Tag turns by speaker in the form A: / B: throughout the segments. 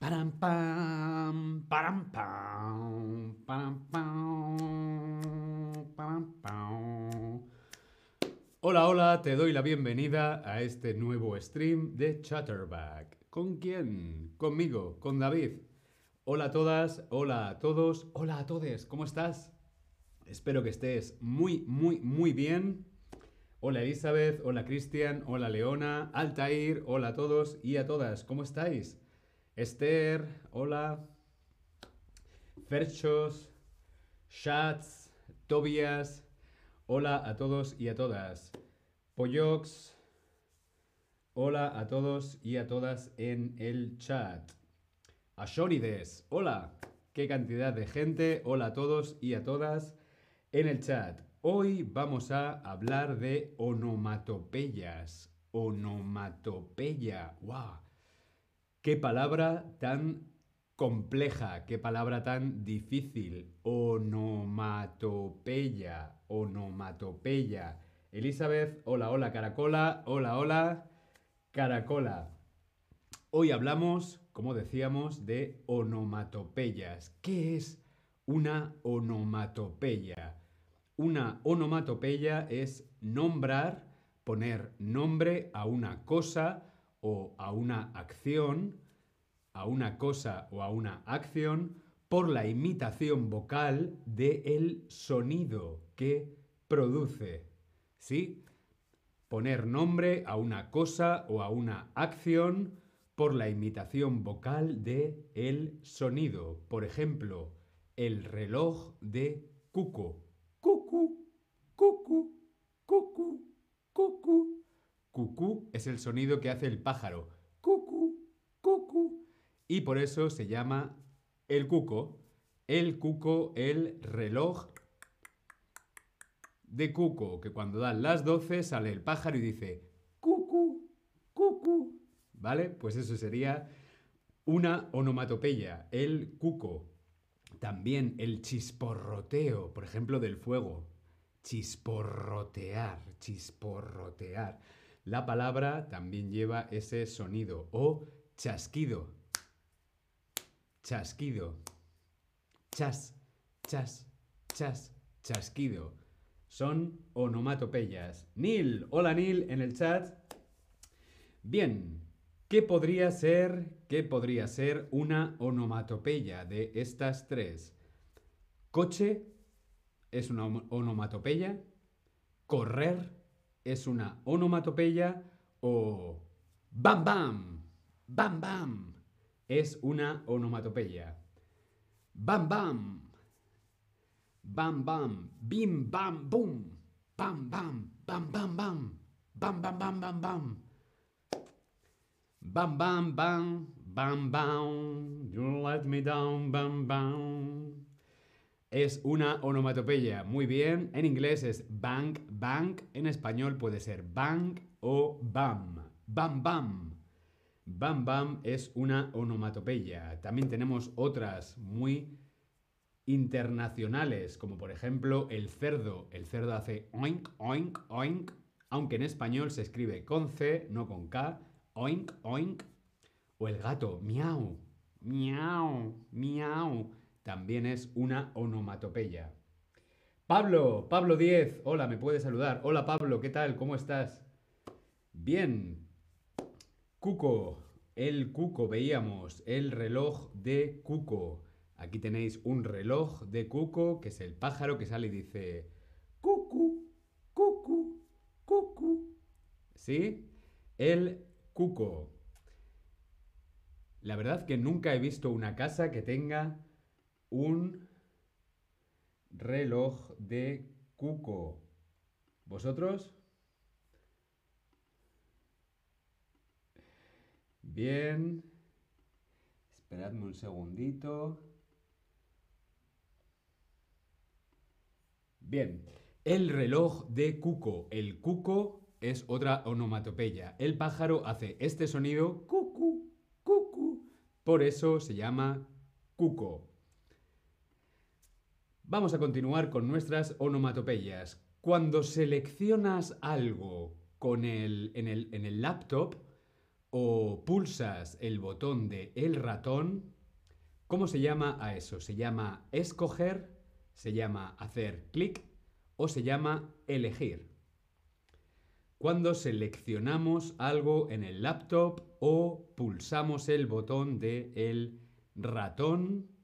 A: Param pam, param pam, param pam, param pam. Hola, hola, te doy la bienvenida a este nuevo stream de Chatterback. ¿Con quién? Conmigo, con David. Hola a todas, hola a todos, hola a todos, ¿cómo estás? Espero que estés muy, muy, muy bien. Hola Elizabeth, hola Cristian, hola Leona, Altair, hola a todos y a todas, ¿cómo estáis? Esther, hola. Ferchos, Shats, Tobias, hola a todos y a todas. Pollox, hola a todos y a todas en el chat. Ashonides, hola. Qué cantidad de gente, hola a todos y a todas en el chat. Hoy vamos a hablar de onomatopeyas. Onomatopeya. ¡Wow! Qué palabra tan compleja, qué palabra tan difícil. Onomatopeya. Onomatopeya. Elizabeth, hola, hola, Caracola. Hola, hola, Caracola. Hoy hablamos, como decíamos, de onomatopeyas. ¿Qué es una onomatopeya? Una onomatopeya es nombrar, poner nombre a una cosa o a una acción, a una cosa o a una acción, por la imitación vocal del el sonido que produce. ¿Sí? Poner nombre a una cosa o a una acción por la imitación vocal de el sonido. Por ejemplo, el reloj de Cuco. Cucu, cucu, cucu. Cucú es el sonido que hace el pájaro. Cucu, cucu. Y por eso se llama el cuco. El cuco, el reloj de cuco, que cuando dan las 12 sale el pájaro y dice cucu, cucu. ¿Vale? Pues eso sería una onomatopeya, el cuco. También el chisporroteo, por ejemplo, del fuego. Chisporrotear, chisporrotear. La palabra también lleva ese sonido o chasquido. Chasquido. Chas, chas, chas, chasquido. Son onomatopeyas. Neil, hola Neil en el chat. Bien, ¿qué podría ser, qué podría ser una onomatopeya de estas tres? Coche es una onomatopeya. Correr es una onomatopeya o bam bam, bam bam es una onomatopeya. Bam bam, bam bam, bim bam boom, bam bam, bam bam bam, bam bam bam bam bam. Bam bam bam, bam bam, you let me down, bam bam. Es una onomatopeya. Muy bien. En inglés es bank, bank. En español puede ser bank o bam. Bam, bam. Bam, bam es una onomatopeya. También tenemos otras muy internacionales, como por ejemplo el cerdo. El cerdo hace oink, oink, oink. Aunque en español se escribe con C, no con K. Oink, oink. O el gato, miau, miau, miau también es una onomatopeya. Pablo, Pablo 10, hola, me puedes saludar. Hola Pablo, ¿qué tal? ¿Cómo estás? Bien. Cuco, el cuco, veíamos el reloj de cuco. Aquí tenéis un reloj de cuco, que es el pájaro que sale y dice cucu, cucu, cucu. ¿Sí? El cuco. La verdad que nunca he visto una casa que tenga un reloj de cuco. ¿Vosotros? Bien. Esperadme un segundito. Bien. El reloj de cuco. El cuco es otra onomatopeya. El pájaro hace este sonido cucu, cucu. Por eso se llama cuco. Vamos a continuar con nuestras onomatopeyas. Cuando seleccionas algo con el, en, el, en el laptop, o pulsas el botón de el ratón, ¿cómo se llama a eso? ¿Se llama escoger? ¿Se llama hacer clic? ¿O se llama elegir? Cuando seleccionamos algo en el laptop o pulsamos el botón de el ratón,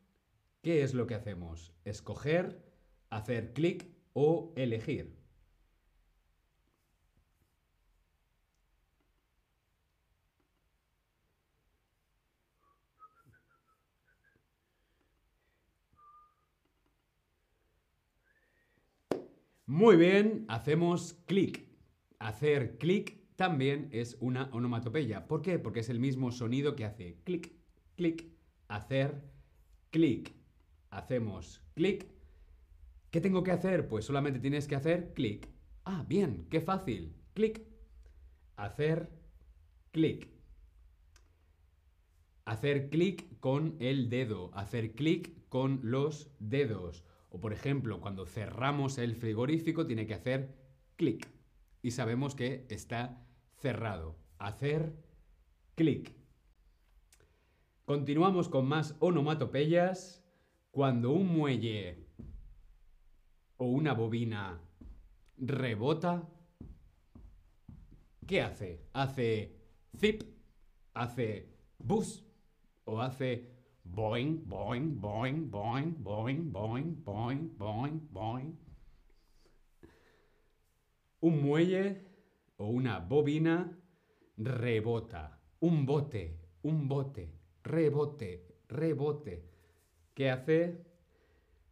A: ¿qué es lo que hacemos? ¿Escoger? ¿Hacer clic? ¿O elegir? Muy bien, hacemos clic. Hacer clic también es una onomatopeya. ¿Por qué? Porque es el mismo sonido que hace clic, clic, hacer clic. Hacemos clic. ¿Qué tengo que hacer? Pues solamente tienes que hacer clic. Ah, bien, qué fácil. Clic. Hacer clic. Hacer clic con el dedo. Hacer clic con los dedos. O por ejemplo, cuando cerramos el frigorífico tiene que hacer clic y sabemos que está cerrado. Hacer clic. Continuamos con más onomatopeyas. Cuando un muelle o una bobina rebota, ¿qué hace? ¿Hace zip? ¿Hace bus? ¿O hace Boing, boing, boing, boing, boing, boing, boing, boing, boing. Un muelle o una bobina rebota. Un bote, un bote, rebote, rebote. ¿Qué hace?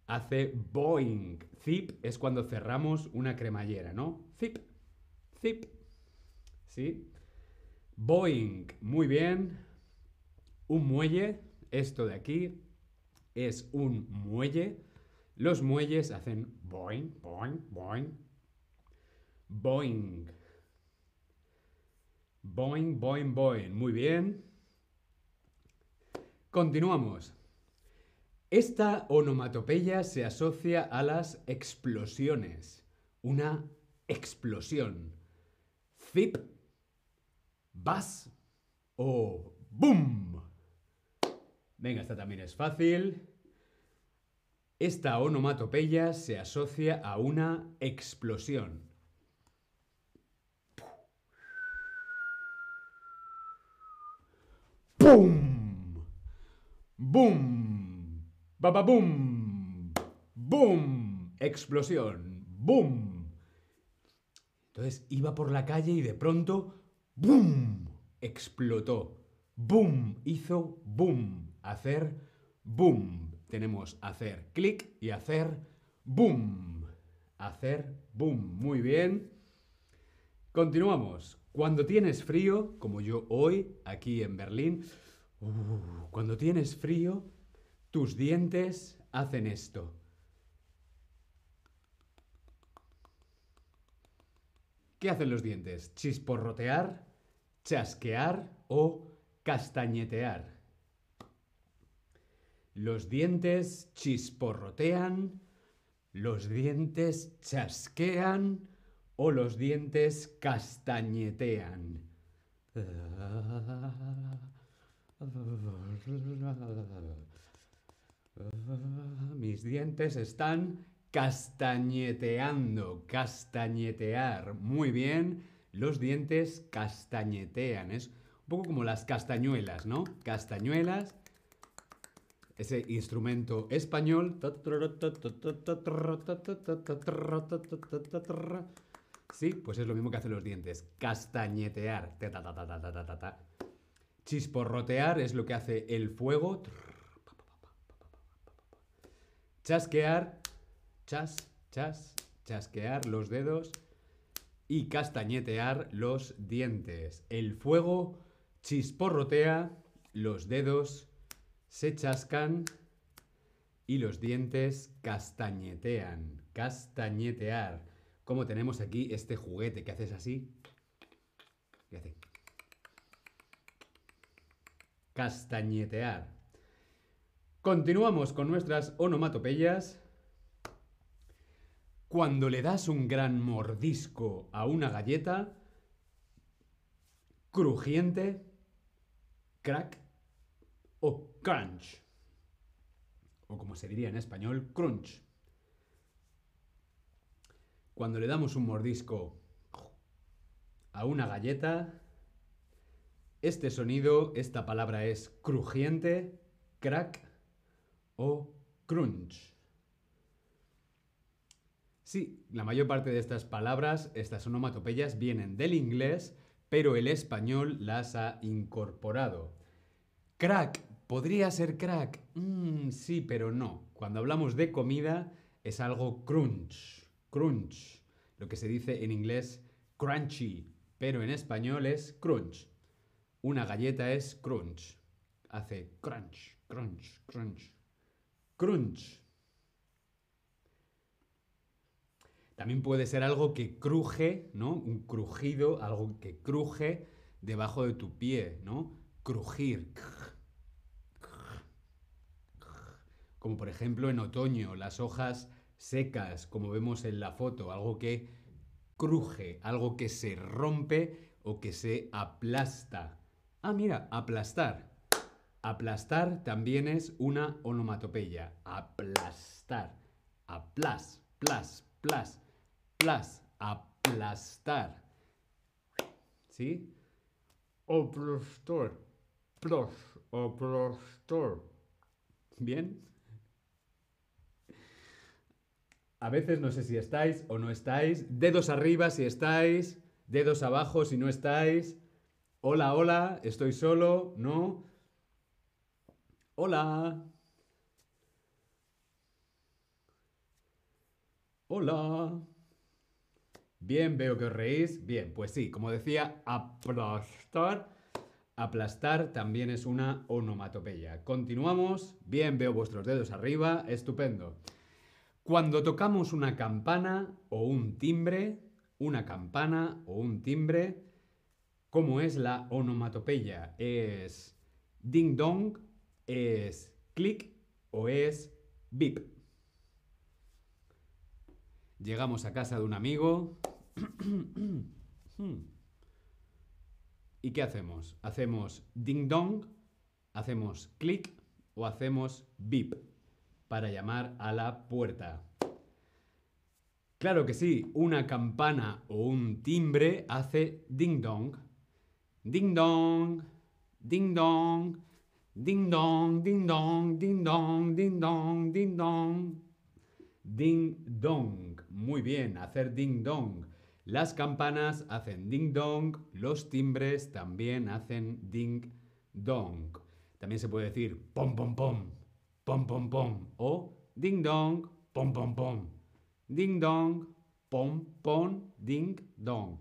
A: Hace boing. Zip es cuando cerramos una cremallera, ¿no? Zip, zip. ¿Sí? Boing. Muy bien. Un muelle esto de aquí es un muelle. Los muelles hacen boing, boing, boing. Boing. Boing, boing, boing. Muy bien. Continuamos. Esta onomatopeya se asocia a las explosiones. Una explosión. Zip, bas o boom. Venga, esta también es fácil. Esta onomatopeya se asocia a una explosión. ¡Pum! ¡Bum! ¡Bababum! ¡Bum! Explosión. ¡Bum! Entonces iba por la calle y de pronto ¡Bum! Explotó. ¡Bum! Hizo ¡Bum! hacer boom. Tenemos hacer clic y hacer boom. Hacer boom. Muy bien. Continuamos. Cuando tienes frío, como yo hoy aquí en Berlín, uh, cuando tienes frío, tus dientes hacen esto. ¿Qué hacen los dientes? ¿Chisporrotear, chasquear o castañetear? Los dientes chisporrotean, los dientes chasquean o los dientes castañetean. Mis dientes están castañeteando, castañetear. Muy bien, los dientes castañetean. Es un poco como las castañuelas, ¿no? Castañuelas ese instrumento español. Sí, pues es lo mismo que hacen los dientes. Castañetear. Chisporrotear es lo que hace el fuego. Chasquear. Chas, chas, chasquear los dedos. Y castañetear los dientes. El fuego chisporrotea los dedos se chascan y los dientes castañetean. Castañetear. Como tenemos aquí este juguete que haces así. ¿Qué hace? Castañetear. Continuamos con nuestras onomatopeyas. Cuando le das un gran mordisco a una galleta, crujiente, crack o crunch. O como se diría en español, crunch. Cuando le damos un mordisco a una galleta, este sonido, esta palabra es crujiente, crack o crunch. Sí, la mayor parte de estas palabras, estas onomatopeyas, vienen del inglés, pero el español las ha incorporado. Crack, podría ser crack. Mm, sí, pero no. Cuando hablamos de comida es algo crunch, crunch. Lo que se dice en inglés crunchy, pero en español es crunch. Una galleta es crunch. Hace crunch, crunch, crunch. Crunch. También puede ser algo que cruje, ¿no? Un crujido, algo que cruje debajo de tu pie, ¿no? Crujir. Como por ejemplo en otoño, las hojas secas, como vemos en la foto, algo que cruje, algo que se rompe o que se aplasta. Ah, mira, aplastar. Aplastar también es una onomatopeya. Aplastar. Aplas, plas, plas, plas. Aplastar. ¿Sí? Aplastar. Plas, aplastar. ¿Bien? A veces no sé si estáis o no estáis. Dedos arriba si estáis. Dedos abajo si no estáis. Hola, hola, estoy solo, ¿no? Hola. Hola. Bien, veo que os reís. Bien, pues sí, como decía, aplastar. Aplastar también es una onomatopeya. Continuamos. Bien, veo vuestros dedos arriba. Estupendo. Cuando tocamos una campana o un timbre, una campana o un timbre, ¿Cómo es la onomatopeya? ¿Es ding dong? ¿Es clic? ¿O es bip? Llegamos a casa de un amigo. ¿Y qué hacemos? ¿Hacemos ding dong? ¿Hacemos clic? ¿O hacemos bip? Para llamar a la puerta. Claro que sí, una campana o un timbre hace ding dong. Ding dong, ding dong, ding dong, ding dong, ding dong, ding dong, ding dong. Ding dong. Muy bien, hacer ding dong. Las campanas hacen ding dong, los timbres también hacen ding dong. También se puede decir pom pom pom, pom pom pom o ding dong, pom pom pom. Ding dong, pom pom, ding dong.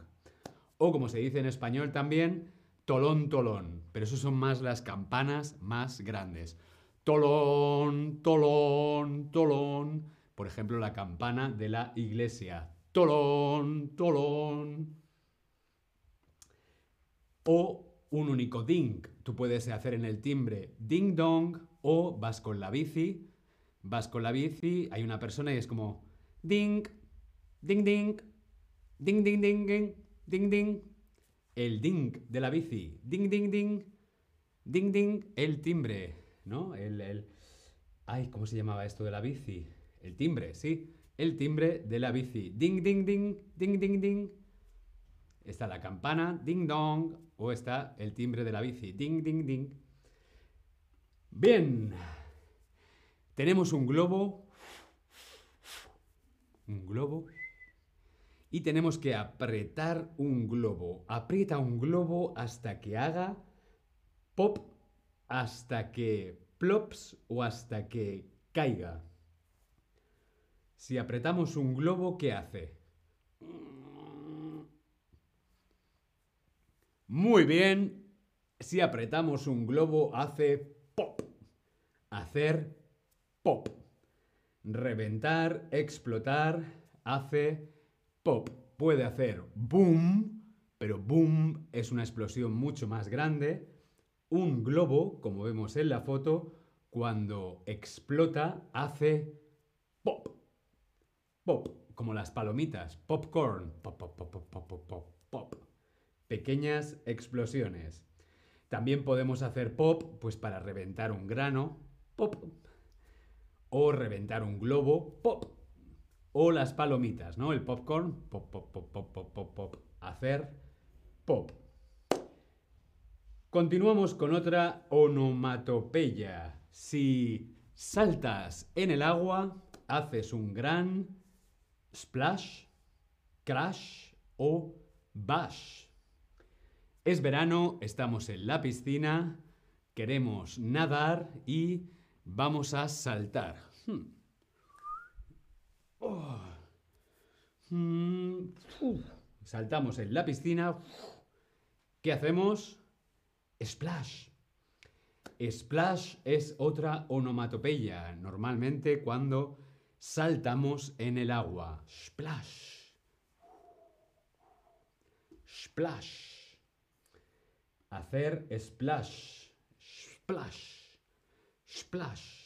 A: O como se dice en español también, tolón, tolón pero eso son más las campanas más grandes. Tolón, tolón, tolón. Por ejemplo, la campana de la iglesia. Tolón, tolón. O un único ding. Tú puedes hacer en el timbre ding dong o vas con la bici. Vas con la bici, hay una persona y es como ding, ding ding, ding ding ding ding, ding ding el ding de la bici. Ding, ding, ding. Ding, ding, el timbre, ¿no? El, el... Ay, ¿cómo se llamaba esto de la bici? El timbre, sí. El timbre de la bici. Ding, ding, ding, ding, ding, ding. Está la campana, ding dong, o está el timbre de la bici, ding, ding, ding. Bien. Tenemos un globo. Un globo y tenemos que apretar un globo. Aprieta un globo hasta que haga pop, hasta que plops o hasta que caiga. Si apretamos un globo, ¿qué hace? Muy bien. Si apretamos un globo, hace pop. Hacer pop. Reventar, explotar, hace Pop puede hacer boom, pero boom es una explosión mucho más grande. Un globo, como vemos en la foto, cuando explota hace pop. Pop, como las palomitas, popcorn, pop, pop, pop, pop, pop, pop, pop. Pequeñas explosiones. También podemos hacer pop, pues para reventar un grano, pop. O reventar un globo, pop. O las palomitas, ¿no? El popcorn, pop, pop, pop, pop, pop, pop, pop. Hacer pop. Continuamos con otra onomatopeya. Si saltas en el agua, haces un gran splash, crash o bash. Es verano, estamos en la piscina, queremos nadar y vamos a saltar. Hmm. Oh. Hmm. Saltamos en la piscina. ¿Qué hacemos? Splash. Splash es otra onomatopeya, normalmente cuando saltamos en el agua. Splash. Splash. Hacer splash. Splash. Splash.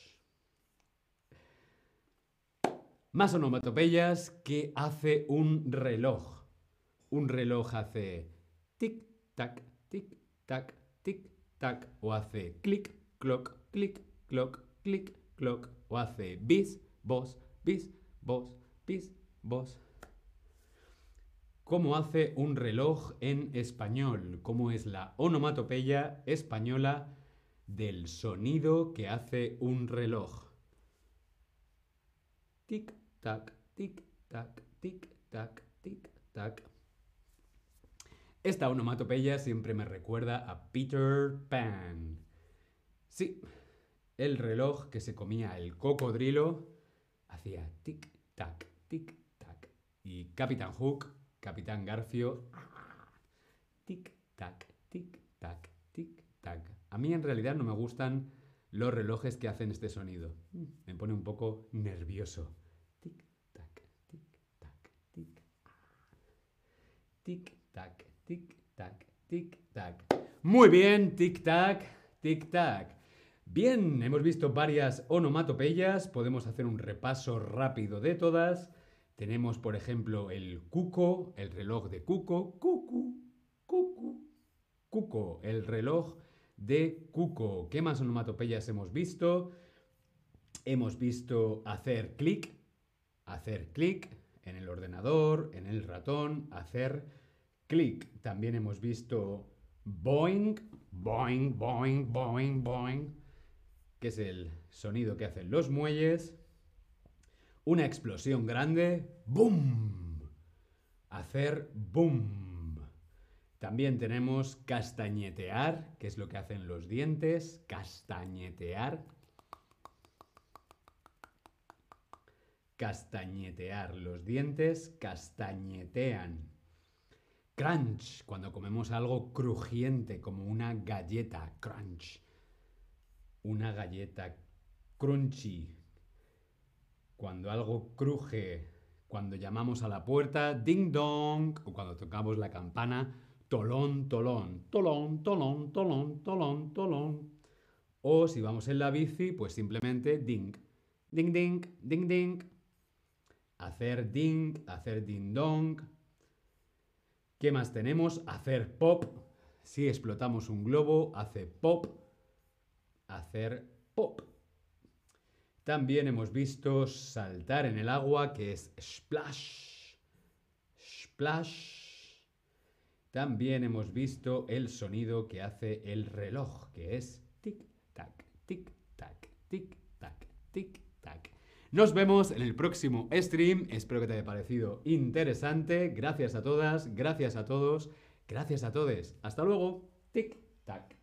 A: Más onomatopeyas que hace un reloj. Un reloj hace tic-tac, tic-tac, tic-tac. O hace clic, clock, clic, clock, clic, clock. O hace bis, bos, bis, bos, bis, bos. ¿Cómo hace un reloj en español? ¿Cómo es la onomatopeya española del sonido que hace un reloj? Tic, tac, tic, tac, tic, tac, tic, tac. Esta onomatopeya siempre me recuerda a Peter Pan. Sí, el reloj que se comía el cocodrilo hacía tic, tac, tic, tac. Y Capitán Hook Capitán Garfio. Tic, tac, tic, tac, tic, tac. A mí en realidad no me gustan los relojes que hacen este sonido. Me pone un poco nervioso. Tic, tac, tic, tac, tic. Tic, tac, tic, tac, tic, tac. Muy bien, tic, tac, tic, tac. Bien, hemos visto varias onomatopeyas, podemos hacer un repaso rápido de todas. Tenemos, por ejemplo, el cuco, el reloj de cuco, cucu, cucu, cuco, el reloj de cuco. ¿Qué más onomatopeyas hemos visto? Hemos visto hacer clic, hacer clic en el ordenador, en el ratón, hacer clic. También hemos visto boing, boing, boing, boing, boing, que es el sonido que hacen los muelles una explosión grande, ¡boom! Hacer boom. También tenemos castañetear, que es lo que hacen los dientes, castañetear. Castañetear, los dientes castañetean. Crunch, cuando comemos algo crujiente, como una galleta, crunch. Una galleta crunchy, cuando algo cruje, cuando llamamos a la puerta, ding dong, o cuando tocamos la campana, tolón, tolón, tolón, tolón, tolón, tolón, tolón. O si vamos en la bici, pues simplemente ding, ding, ding, ding, ding. Hacer ding, hacer ding dong. ¿Qué más tenemos? Hacer pop. Si explotamos un globo, hace pop. Hacer pop. También hemos visto saltar en el agua, que es splash. Splash. También hemos visto el sonido que hace el reloj, que es tic-tac, tic-tac, tic-tac, tic-tac. Nos vemos en el próximo stream. Espero que te haya parecido interesante. Gracias a todas, gracias a todos, gracias a todos. Hasta luego. Tic-tac, tic-tac.